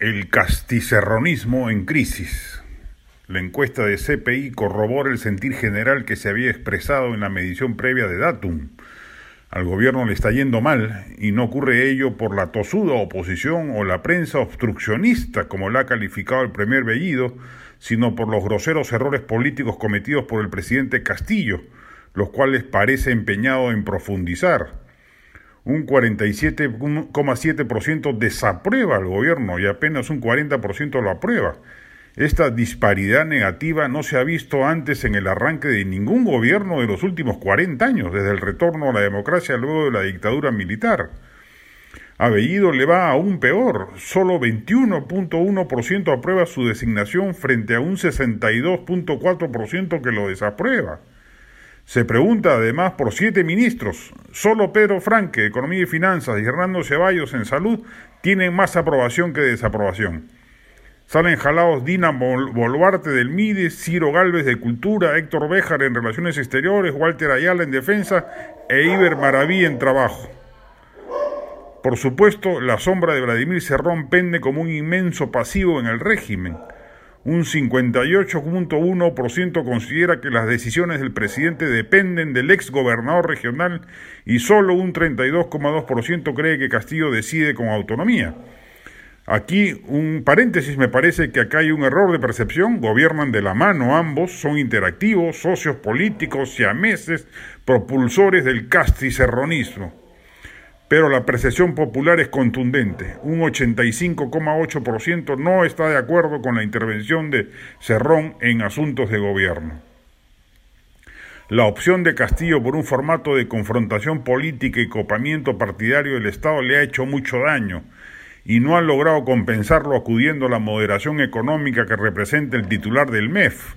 El casticerronismo en crisis. La encuesta de CPI corrobora el sentir general que se había expresado en la medición previa de Datum. Al gobierno le está yendo mal y no ocurre ello por la tosuda oposición o la prensa obstruccionista, como la ha calificado el primer Bellido, sino por los groseros errores políticos cometidos por el presidente Castillo, los cuales parece empeñado en profundizar un 47,7% desaprueba al gobierno y apenas un 40% lo aprueba. Esta disparidad negativa no se ha visto antes en el arranque de ningún gobierno de los últimos 40 años, desde el retorno a la democracia luego de la dictadura militar. A Bellido le va aún peor, solo 21.1% aprueba su designación frente a un 62.4% que lo desaprueba. Se pregunta además por siete ministros. Solo Pedro Franque, Economía y Finanzas, y Hernando Ceballos en Salud tienen más aprobación que desaprobación. Salen jalados Dina Boluarte del MIDE, Ciro Galvez de Cultura, Héctor Béjar en Relaciones Exteriores, Walter Ayala en Defensa e Iber Maraví en Trabajo. Por supuesto, la sombra de Vladimir Cerrón pende como un inmenso pasivo en el régimen un 58.1% considera que las decisiones del presidente dependen del ex gobernador regional y solo un 32.2% cree que Castillo decide con autonomía. Aquí un paréntesis, me parece que acá hay un error de percepción, gobiernan de la mano ambos, son interactivos, socios políticos, siameses, propulsores del casticerronismo pero la percepción popular es contundente. Un 85,8% no está de acuerdo con la intervención de Cerrón en asuntos de gobierno. La opción de Castillo por un formato de confrontación política y copamiento partidario del Estado le ha hecho mucho daño y no ha logrado compensarlo acudiendo a la moderación económica que representa el titular del MEF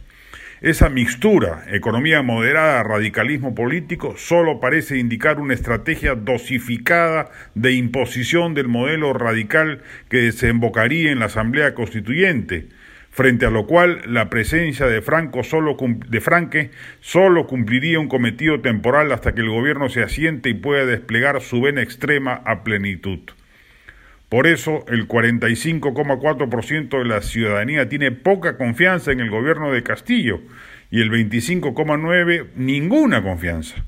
esa mixtura, economía moderada, radicalismo político, solo parece indicar una estrategia dosificada de imposición del modelo radical que desembocaría en la Asamblea Constituyente, frente a lo cual la presencia de, Franco solo, de Franque solo cumpliría un cometido temporal hasta que el gobierno se asiente y pueda desplegar su vena extrema a plenitud. Por eso, el 45,4% de la ciudadanía tiene poca confianza en el gobierno de Castillo y el 25,9% ninguna confianza.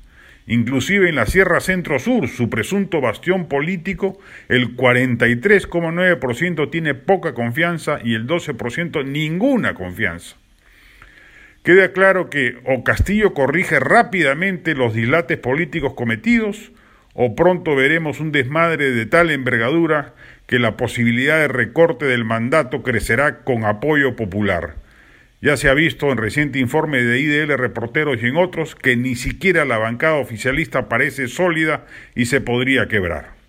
Inclusive en la Sierra Centro-Sur, su presunto bastión político, el 43,9% tiene poca confianza y el 12% ninguna confianza. Queda claro que o Castillo corrige rápidamente los dilates políticos cometidos, o pronto veremos un desmadre de tal envergadura que la posibilidad de recorte del mandato crecerá con apoyo popular. Ya se ha visto en reciente informe de IDL Reporteros y en otros que ni siquiera la bancada oficialista parece sólida y se podría quebrar.